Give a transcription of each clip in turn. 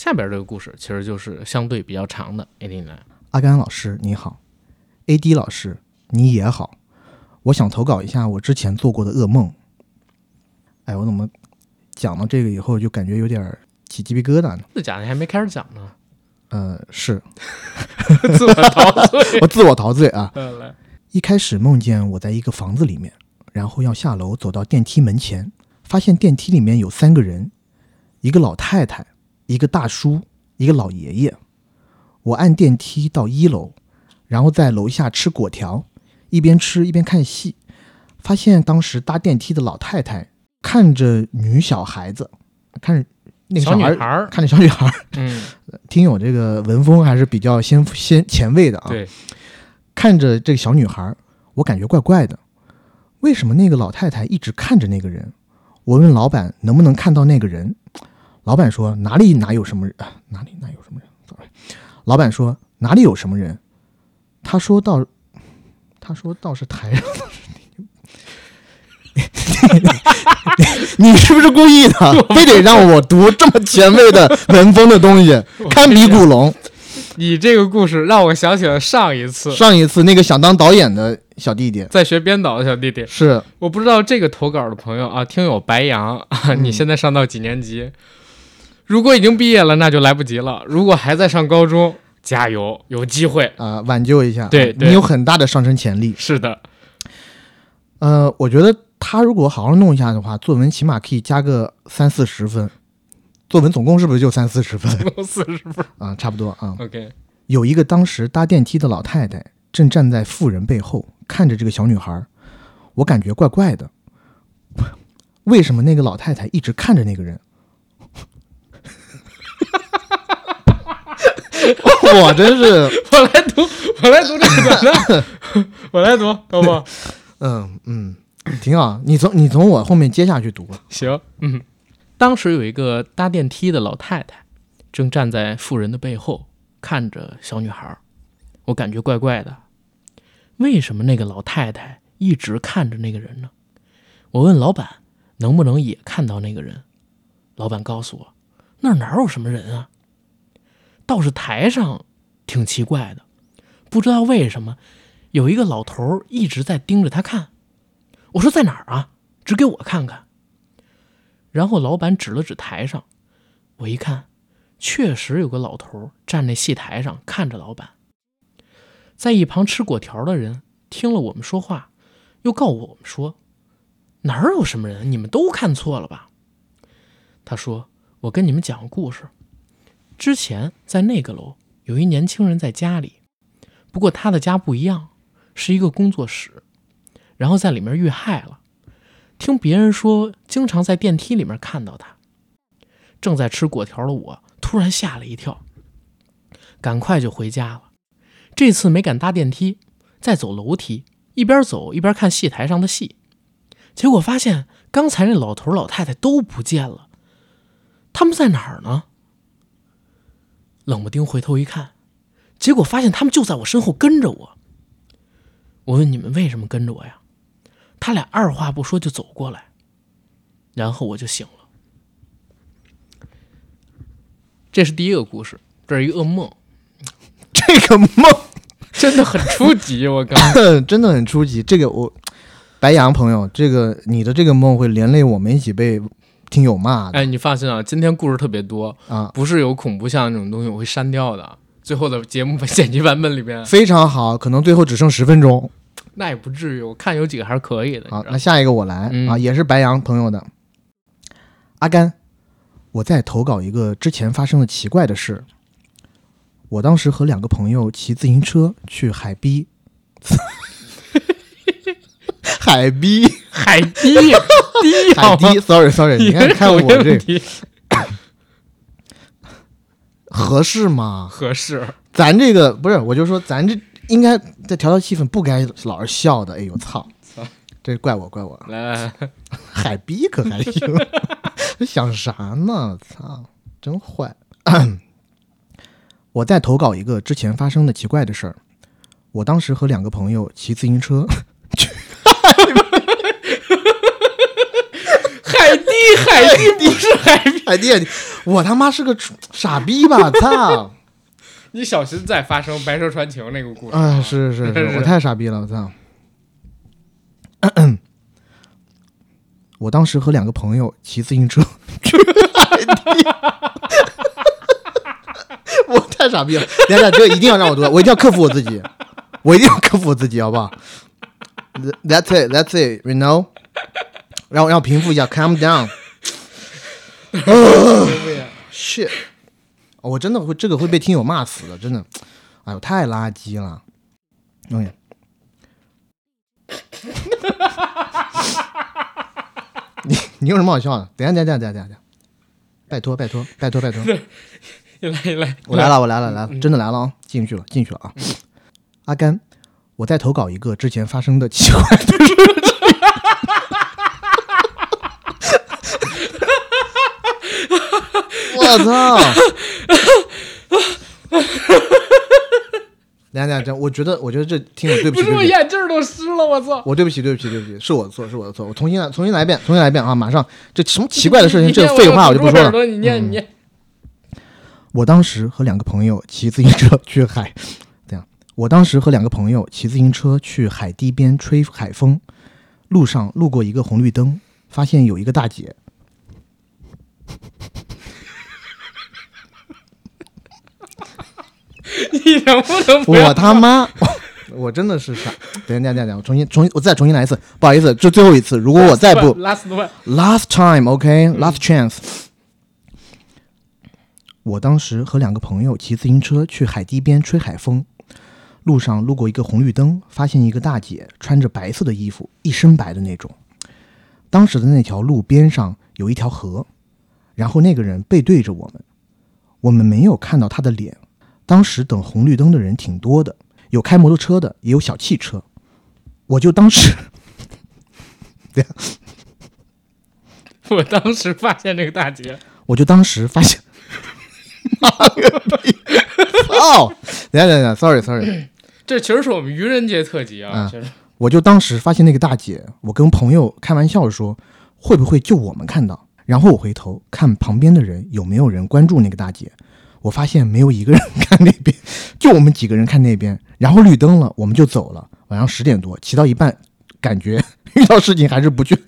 下边这个故事其实就是相对比较长的。AD 呢？阿甘老师你好，AD 老师你也好，我想投稿一下我之前做过的噩梦。哎，我怎么讲到这个以后就感觉有点起鸡皮疙瘩呢？这讲的还没开始讲呢，呃，是 自我陶醉。我自我陶醉啊。一开始梦见我在一个房子里面，然后要下楼走到电梯门前，发现电梯里面有三个人，一个老太太，一个大叔，一个老爷爷。我按电梯到一楼，然后在楼下吃果条，一边吃一边看戏，发现当时搭电梯的老太太看着女小孩子，看着那个小小女孩，看着小女孩，嗯，听友这个文风还是比较先先前卫的啊。对，看着这个小女孩，我感觉怪怪的。为什么那个老太太一直看着那个人？我问老板能不能看到那个人，老板说哪里哪有什么人，啊哪里哪有什么人。sorry 老板说哪里有什么人？他说到，他说倒是台上的 你是不是故意的？非得让我读这么前卫的文风的东西，堪比古龙。你这个故事让我想起了上一次上一次那个想当导演的小弟弟在学编导的小弟弟。是我不知道这个投稿的朋友啊，听友白羊啊，嗯你现在上到几年级？如果已经毕业了，那就来不及了；如果还在上高中，加油，有机会。啊、挽救一下，对对你有很大的上升潜力。是的，呃，我觉得他如果好好弄一下的话，作文起码可以加个三四十分。作文总共是不是就三四十分 四十分。啊？差不多啊。OK，有一个当时搭电梯的老太太正站在妇人背后看着这个小女孩，我感觉怪怪的。为什么那个老太太一直看着那个人？我真是，我来读，我来读这个 我来读，好不好？嗯嗯，挺好。你从你从我后面接下去读吧。行，嗯，当时有一个搭电梯的老太太，正站在妇人的背后看着小女孩儿，我感觉怪怪的。为什么那个老太太一直看着那个人呢？我问老板能不能也看到那个人，老板告诉我那儿哪有什么人啊，倒是台上挺奇怪的，不知道为什么有一个老头一直在盯着他看。我说在哪儿啊？指给我看看。然后老板指了指台上，我一看，确实有个老头站在戏台上看着老板。在一旁吃果条的人听了我们说话，又告我们说：“哪儿有什么人？你们都看错了吧？”他说：“我跟你们讲个故事。之前在那个楼有一年轻人在家里，不过他的家不一样，是一个工作室，然后在里面遇害了。听别人说，经常在电梯里面看到他。正在吃果条的我突然吓了一跳，赶快就回家了。这次没敢搭电梯，在走楼梯，一边走一边看戏台上的戏。结果发现刚才那老头老太太都不见了，他们在哪儿呢？冷不丁回头一看，结果发现他们就在我身后跟着我。我问你们为什么跟着我呀？他俩二话不说就走过来，然后我就醒了。这是第一个故事，这是一个噩梦，这个梦 真的很初级。我 靠真的很初级。这个我白羊朋友，这个你的这个梦会连累我们一起被听友骂的、哎，你放心啊，今天故事特别多，啊，不是有恐怖像那种东西我会删掉的。最后的节目剪辑版本里边，非常好，可能最后只剩十分钟。那也不至于，我看有几个还是可以的。好，那下一个我来、嗯啊，也是白羊朋友的阿甘，我在投稿一个之前发生的奇怪的事。我当时和两个朋友骑自行车去海滨，海滨海低 低海好吗堤，sorry sorry，你看看我这题 合适吗？合适，咱这个不是，我就说咱这应该再调调气氛，不该老是笑的。哎呦操操！这怪我怪我，来来来，海逼可还行，想啥呢？操，真坏！我再投稿一个之前发生的奇怪的事儿。我当时和两个朋友骑自行车，海蒂海蒂不是海蒂，海蒂，我他妈是个傻逼吧？操！你小心再发生《白蛇传情》那个故事。啊，是是是，是我太傻逼了，我操！我当时和两个朋友骑自行车 去海地，我太傻逼了。等一下，这一定要让我读，我一定要克服我自己，我一定要克服我自己，好不好？That's it, that's it, you know。让我让我平复一下，calm down。shit，我真的会这个会被听友骂死的，真的。哎呦，太垃圾了。你你有什么好笑的？等一下等下等下等下，拜托拜托拜托拜托，又 来又来，我来了我来了来了，真的来了啊！进去了进去了啊！阿甘，我在投稿一个之前发生的奇怪的事我操！等一下等一下，这我觉得我觉得这听友对不起，不是我眼镜儿都湿了，我操！我对不起对不起对不起，是我的错是我的错，我重新来重新来一遍重新来一遍啊！马上这什么奇怪的事情，这个废话我就不说了。你念你念，我当时和两个朋友骑自行车去海，这样。我当时和两个朋友骑自行车去海堤边吹海风，路上路过一个红绿灯，发现有一个大姐，你能不能不我他妈，我真的是傻。等一下等一下等下，我重新重新我再重新来一次，不好意思，就最后一次，如果我再不 last one，last time，OK，last、chance。我当时和两个朋友骑自行车去海堤边吹海风，路上路过一个红绿灯，发现一个大姐穿着白色的衣服，一身白的那种。当时的那条路边上有一条河，然后那个人背对着我们，我们没有看到他的脸。当时等红绿灯的人挺多的，有开摩托车的，也有小汽车。我就当时 我当时发现这个大姐，我就当时发现，妈个逼！哦，等一下等下，sorry sorry，这其实是我们愚人节特辑啊，我就当时发现那个大姐，我跟朋友开玩笑说，会不会就我们看到？然后我回头看旁边的人有没有人关注那个大姐，我发现没有一个人看那边，就我们几个人看那边。然后绿灯了，我们就走了。晚上十点多，骑到一半，感觉遇到事情还是不去。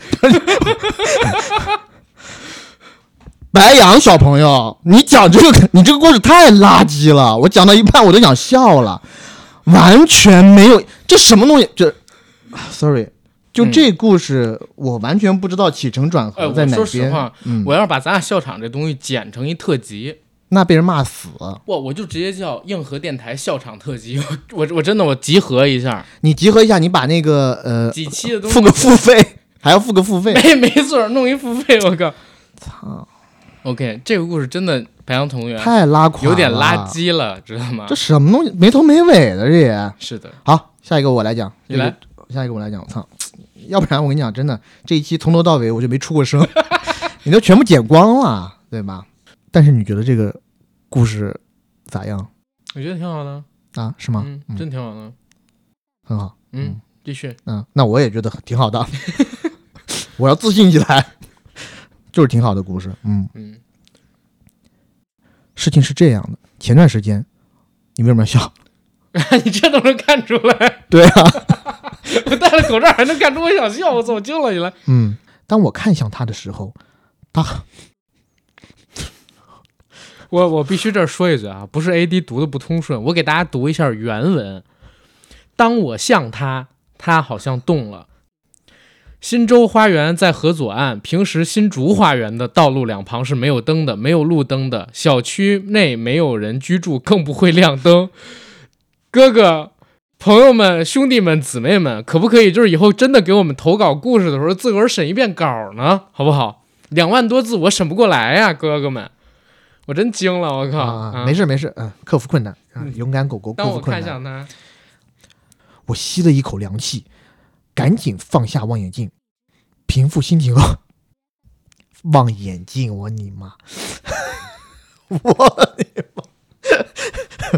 白羊小朋友，你讲这个，你这个故事太垃圾了，我讲到一半我都想笑了，完全没有，这什么东西？这，sorry，就这故事，我完全不知道起承转哎，合在哪我说实边。话，嗯，我要是把咱俩笑场这东西剪成一特辑，那被人骂死。哇，我就直接叫硬核电台笑场特辑，我我我真的我集合一下你集合一下，你把那个呃几期的东西，付个付费，还要付个付费。没没错，弄一付费，我靠操，，OK，这个故事真的白羊同学太拉垮了，有点垃。圾了，知道吗这？什么东西，没头没尾的这也。是的，好，下一个我来讲。你来这个，下一个我来讲。我操，要不然我跟你讲，真的这一期从头到尾我就没出过声，你都全部剪光了，对吧？但是你觉得这个故事咋样我觉得挺好的，啊？是吗？嗯，真挺好的，很好。嗯，继续，嗯，那我也觉得挺好的。我要自信起来，就是挺好的故事。嗯，嗯，事情是这样的，前段时间，你为什么要笑？你这都能看出来，对啊，我戴了口罩还能看出我想笑，我怎么惊了你了。嗯，当我看向他的时候，他我我必须这说一句啊，不是 AD 读的不通顺，我给大家读一下原文。当我向他，他好像动了。新洲花园在河左岸，平时新竹花园的道路两旁是没有灯的，没有路灯的。小区内没有人居住，更不会亮灯。哥哥、朋友们、兄弟们、姊妹们，可不可以就是以后真的给我们投稿故事的时候，自个儿审一遍稿呢？好不好？两万多字我审不过来呀、哥哥们，我真惊了，我靠！啊，没事没事，嗯，克服困难，勇敢狗狗克服困难。看向他，我吸了一口凉气，赶紧放下望远镜，平复心情后，望远镜，我你妈，我你妈，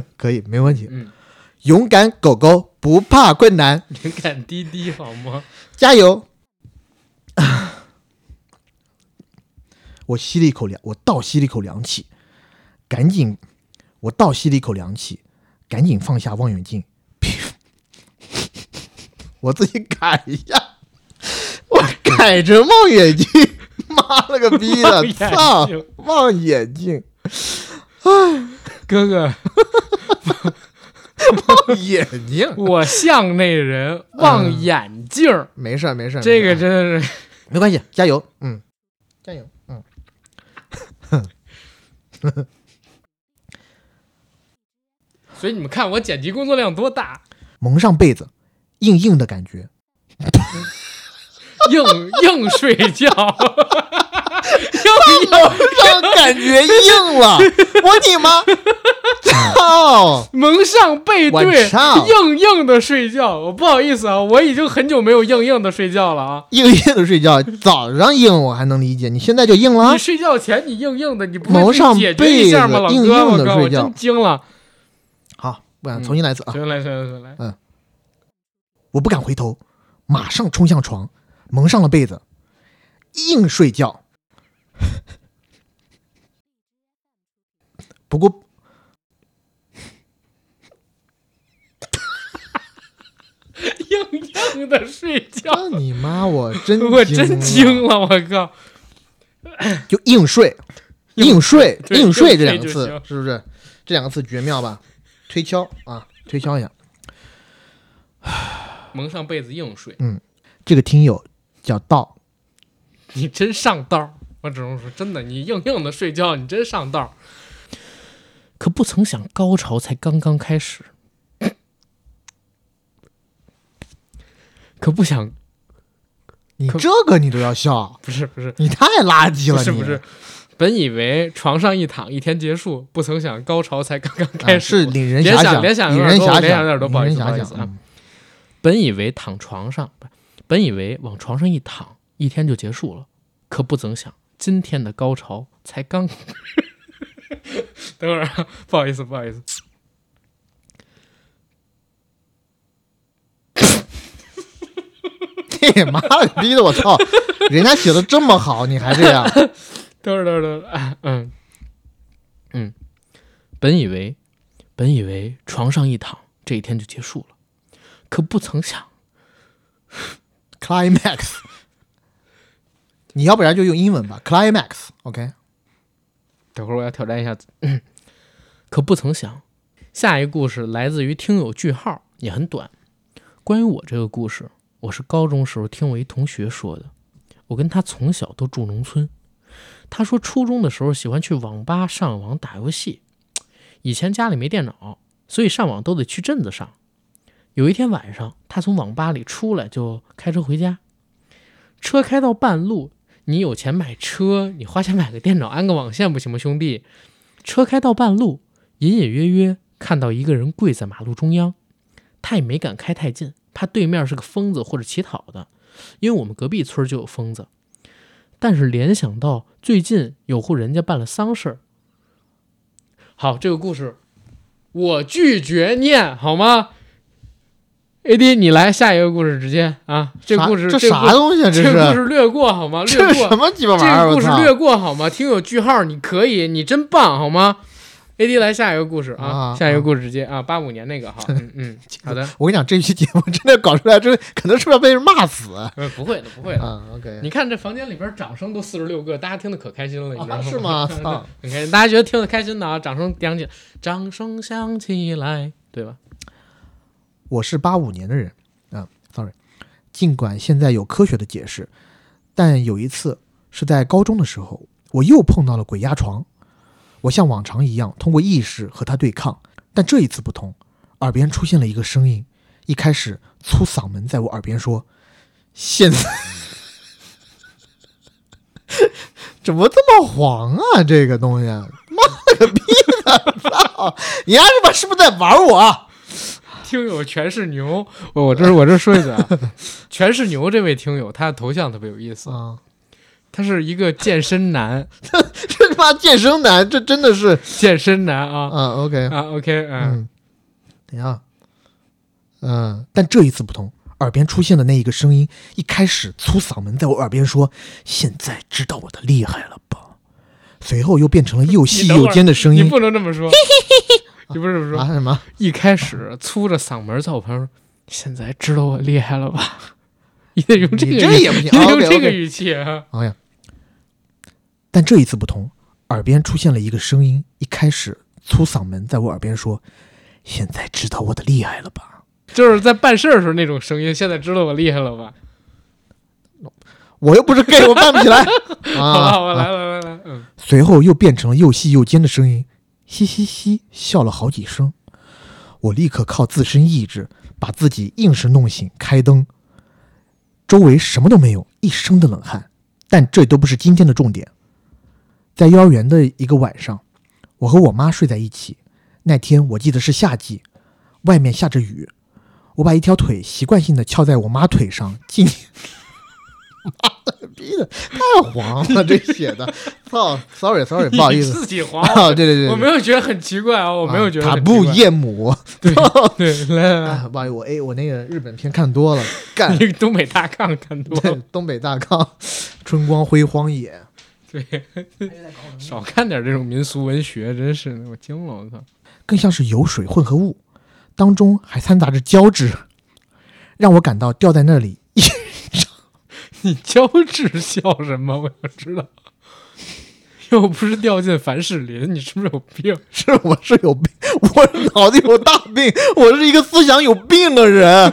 可以没问题。嗯，勇敢狗狗不怕困难，勇敢滴滴好吗？加油！我吸了一口凉，我倒吸了一口凉气，赶紧，我倒吸了一口凉气，赶紧放下望远镜，我自己改一下，我改成望远镜，妈了个逼的，操，望远镜，哥哥，望眼镜，我像那人望眼镜儿，没事儿没事儿，这个真的是没关系，加油，嗯，加油，嗯。所以你们看我剪辑工作量多大，蒙上被子，硬硬的感觉，硬硬睡觉，硬硬让感觉硬了，我你妈，操！蒙上背我对，硬硬的睡觉。我不好意思啊，我已经很久没有硬硬的睡觉了啊。硬硬的睡觉，早上硬我还能理解，你现在就硬了你。睡觉前你硬硬的，你不蒙上解决一下吗，硬硬我靠，我地睡觉真惊了。好，不然重新来一次啊！重新，来，行来，行来。我不敢回头，马上冲向床，蒙上了被子，硬睡觉。不过 硬硬的睡觉，你妈，我真 我真惊惊了，我靠！就硬睡，硬硬睡，硬睡这两个字是不是？这两个字绝妙吧？推敲啊，推敲一下。蒙上被子硬睡，嗯这个听友叫道，你真上道。我只能说，真的，你硬硬的睡觉，你真上道。可不曾想，高潮才刚刚开始。可不想，你这个你都要笑，不是不是你太垃圾了，不是不是，本以为床上一躺一天结束，不曾想高潮才刚刚开啊始。是令人联想遐想，联想有点多令人遐想，联想有点多不好意思不好意思啊本以为躺床上，不本以为往床上一躺，一天就结束了，可不曾想，今天的高潮才刚。等会儿啊，不好意思，不好意思，你妈了逼的，我操！人家写的这么好，你还这样？等会儿，等会儿，等会儿，啊嗯，嗯，本以为，本以为床上一躺，这一天就结束了，可不曾想，climax，你要不然就用英文吧，climax，OK，、等会儿我要挑战一下子。可不曾想，下一个故事来自于听友句号，也很短。关于我这个故事，我是高中时候听我一同学说的。我跟他从小都住农村，他说初中的时候喜欢去网吧上网打游戏。以前家里没电脑，所以上网都得去镇子上。有一天晚上，他从网吧里出来就开车回家，车开到半路，你有钱买车，你花钱买个电脑，安个网线不行吗，兄弟？车开到半路，隐隐约约看到一个人跪在马路中央，他也没敢开太近，怕对面是个疯子或者乞讨的，因为我们隔壁村就有疯子。但是联想到最近有户人家办了丧事儿，好，这个故事我拒绝念，好吗？AD，你来下一个故事，直接啊，这个故事这啥东西这个故事略过好吗？略过什么鸡巴玩意儿？我操！个故事略过好吗？听友句号，你可以，你真棒好吗？AD 来下一个故事啊，啊下一个故事直接啊，八五年那个哈，嗯嗯，好的，我跟你讲，这期节目真的搞出来之后，可能是不是要被人骂死 不会的，不会的。？OK，你看这房间里边掌声都四十六个，大家听得可开心了，你知道啊吗？是吗？开心，大家觉得听得开心的啊，掌声响起，掌声响起来，对吧？我是八五年的人啊，sorry。尽管现在有科学的解释，但有一次是在高中的时候，我又碰到了鬼压床。我像往常一样通过意识和他对抗，但这一次不同，耳边出现了一个声音，一开始粗嗓门在我耳边说：“现在 怎么这么黄啊？这个东西，妈了个逼的！操，你丫他妈是不是在玩我啊？听友全是牛，我我这我这说一句啊，全是牛这位听友，他的头像特别有意思，啊，他是一个健身男，这他妈健身男，这真的是。健身男啊。啊，OK，啊，OK，嗯，嗯，等一下，嗯，但这一次不同，耳边出现的那一个声音，一开始粗嗓门在我耳边说：“现在知道我的厉害了吧？”随后又变成了又细又尖的声音。你不能这么说，你不是这么说。啊什么？一开始粗着嗓门在我旁边说：“现在知道我厉害了吧？”你得用这个，你这也不行你得用这个语气啊！哎呀，但这一次不同，耳边出现了一个声音，一开始粗嗓门在我耳边说：“现在知道我的厉害了吧就是在办事儿的时候那种声音。现在知道我厉害了吧？？”我又不是 gay，我办不起来好 吧，啊！好吧，啊来来来来，嗯，随后又变成了又细又尖的声音，嘻嘻嘻，笑了好几声。我立刻靠自身意志把自己硬是弄醒，开灯。周围什么都没有，一身的冷汗。但这都不是今天的重点。在幼儿园的一个晚上，我和我妈睡在一起。那天我记得是夏季，外面下着雨。我把一条腿习惯性的翘在我妈腿上，进。妈的逼的，太黄了，这写的。操，sorry sorry，不好意思。自己黄，啊，对对对，我没有觉得很奇怪啊，我没有觉得塔很奇怪布夜母。对对，来来来，啊，不好意思，我哎，我那个日本片看多了，干 东北大炕看多了，东北大炕，春光辉荒野。对，少看点这种民俗文学，真是的，我惊了，我操！更像是油水混合物，当中还掺杂着胶质，让我感到掉在那里 你胶质笑什么？我想知道。又不是掉进凡士林，你是不是有病？是我是有病，我脑子有大病，我是一个思想有病的人。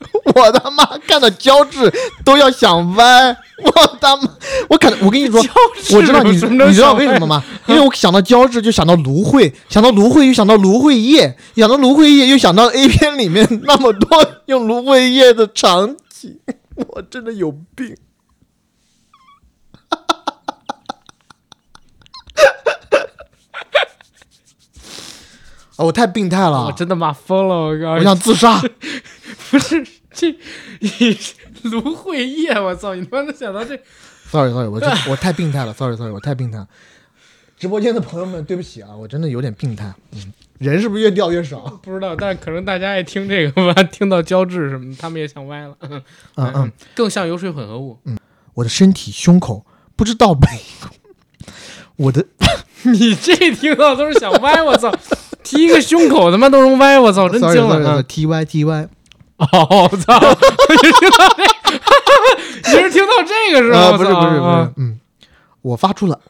我他妈看到胶质都要想歪，我他妈，我看我跟你说，质我知道你你知道为什么吗？因为我想到胶质就想到芦荟，想到芦荟又想到芦荟叶，想到芦荟叶又想到 A 片里面那么多用芦荟叶的场景，我真的有病。啊，我太病态了，我真的妈疯了！我告诉你，我想自杀。不是这你芦荟叶，我操！你他妈能想到这？sorry sorry，我这 我太病态了，sorry sorry，我太病态了。直播间的朋友们，对不起啊，我真的有点病态。嗯，人是不是越掉越少？不知道，但是可能大家爱听这个吧，听到胶质什么，他们也想歪了。嗯嗯，，更像油水混合物。嗯我的身体胸口不知道被我的 你这听到都是想歪，我操！提一个胸口他妈都能歪，我操！真惊了。sorry T Y T Y，哦，我操！你是听到这？你是听到这个是吧？不是不是不是嗯，我发出了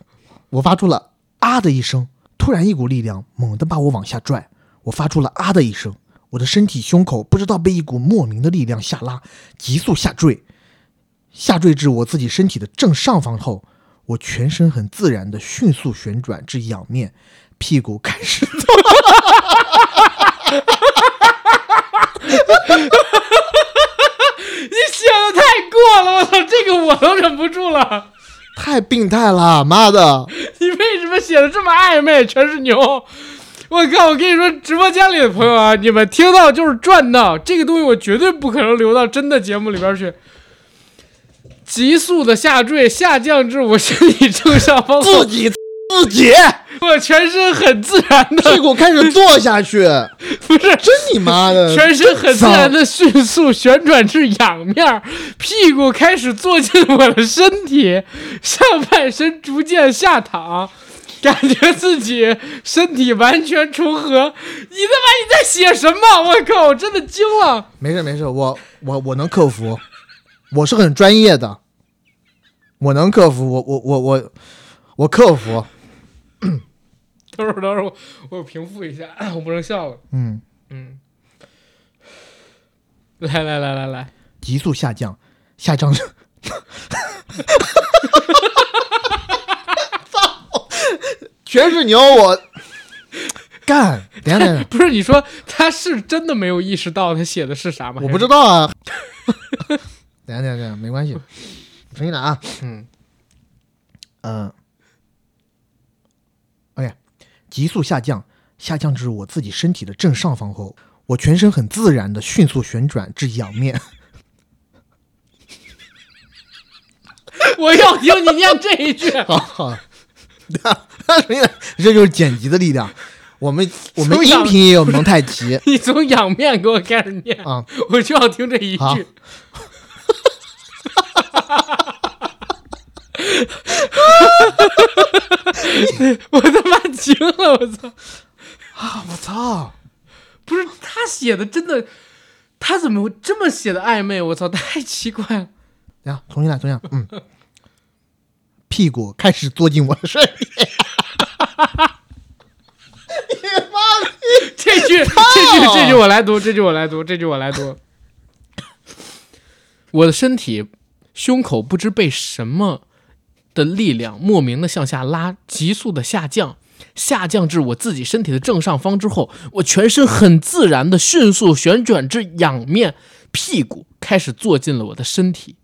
我发出了啊的一声，突然一股力量猛地把我往下拽，我发出了啊的一声，我的身体胸口不知道被一股莫名的力量下拉，急速下坠，下坠至我自己身体的正上方后，我全身很自然的迅速旋转至仰面，屁股开始 你写的太过了，我操！这个我都忍不住了。太病态了，妈的！你为什么写的这么暧昧？全是牛！我靠！我跟你说，直播间里的朋友啊，你们听到就是赚到，这个东西我绝对不可能留到真的节目里边去。急速的下坠，下降至我身体正上方自，己自己我全身很自然的屁，股开始坐下去，不是真你妈的！全身很自然的迅速旋转至仰面，屁股开始坐进我的身体，上半身逐渐下躺，感觉自己身体完全重合。你他妈你在写什么？我靠，我真的惊了！没事没事，我我我能克服，我是很专业的，我能克服，我我我我我克服，等会儿等会儿，我我平复一下，我不能笑了。嗯，嗯，来来来来来，急速下降，下降至，操，全是牛，我 干，等下等下，不是你说他是真的没有意识到他写的是啥吗？我不知道啊，等下等下等下，没关系，重新来啊，嗯，嗯，急速下降，下降至我自己身体的正上方后，我全身很自然的迅速旋转至仰面，我要听你念这一句。好好，这就是剪辑的力量。我们我们音频也有蒙太奇 你从仰面给我开始念，啊，我就要听这一好句。我他妈惊了，我操！啊！我操！不是他写的真的，他怎么会这么写的暧昧？我操，太奇怪了。等下重新来，重新来。嗯，屁股开始坐进我的身体。你妈的！这句，这句，这句我来读，这句我来读，这句我来读。我的身体胸口不知被什么的力量莫名的向下拉，急速的下降，下降至我自己身体的正上方之后，我全身很自然的迅速旋转至仰面，屁股开始坐进了我的身体，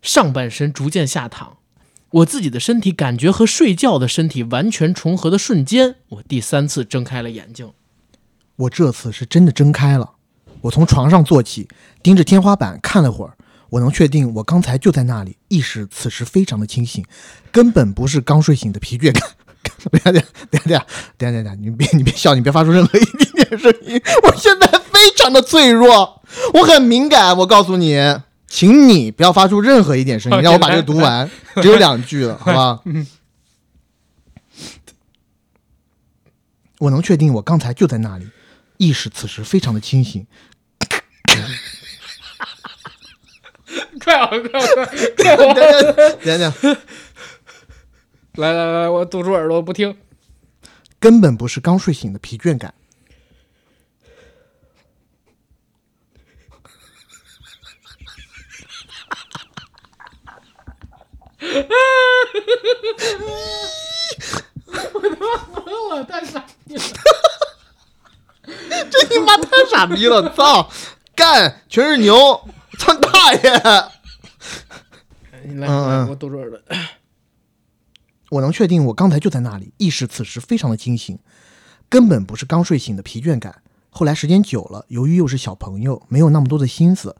上半身逐渐下躺。我自己的身体感觉和睡觉的身体完全重合的瞬间，我第三次睁开了眼睛。我这次是真的睁开了。我从床上坐起，盯着天花板看了会儿。我能确定，我刚才就在那里，意识此时非常的清醒，根本不是刚睡醒的疲倦感。等下等下等下等下你别你别笑，你别发出任何一丁点声音。我现在非常的脆弱，我很敏感。我告诉你，请你不要发出任何一点声音，让我把这个读完，只有两句了，好吧？我能确定，我刚才就在那里，意识此时非常的清醒。快啊快啊快！快等等等等，来来来，我堵住耳朵不听。根本不是刚睡醒的疲倦感。我他妈疯了，太傻逼了！这你妈太傻逼了！操，干，全是牛！操你大爷！你来，嗯嗯我堵住耳朵。我能确定，我刚才就在那里，意识此时非常的清醒，根本不是刚睡醒的疲倦感。后来时间久了，由于又是小朋友，没有那么多的心思，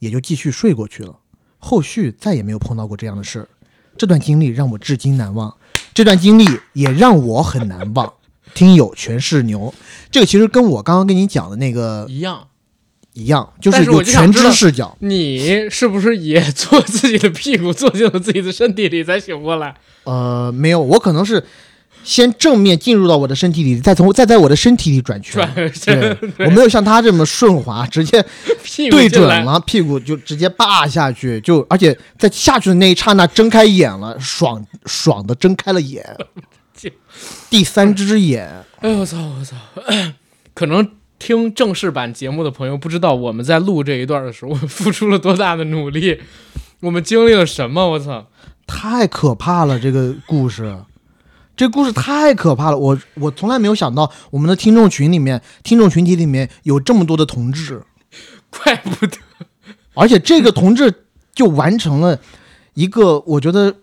也就继续睡过去了。后续再也没有碰到过这样的事儿。这段经历让我至今难忘，这段经历也让我很难忘。听友全是牛，这个其实跟我刚刚跟你讲的那个一样，一样，就是有全知视角。你是不是也 坐自己的屁股坐进了自己的身体里才醒过来？呃，没有，我可能是先正面进入到我的身体里，再从再在我的身体里转圈。我没有像他这么顺滑，直接 对，准了，屁股就直接扒下去，就而且在下去的那一刹那睁开眼了，爽爽的睁开了眼，第三只眼。哎呦我操我操！可能听正式版节目的朋友不知道我们在录这一段的时候，我们付出了多大的努力，我们经历了什么？我操！太可怕了！这个故事，这故事太可怕了。我我从来没有想到，我们的听众群里面，听众群体里面有这么多的同志，怪不得而且这个同志就完成了一个我觉得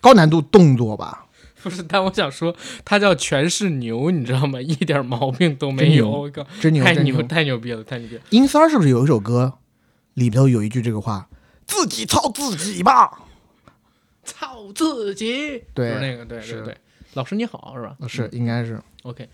高难度动作吧。不是，但我想说，他叫全是牛，你知道吗？一点毛病都没有，真牛我靠，真牛，太牛牛！太牛逼了，太牛逼了！阴三是不是有一首歌，里头有一句这个话：“自己操自己吧。操自己，对就是那个，对对对，老师你好，是吧？是，应该是。OK，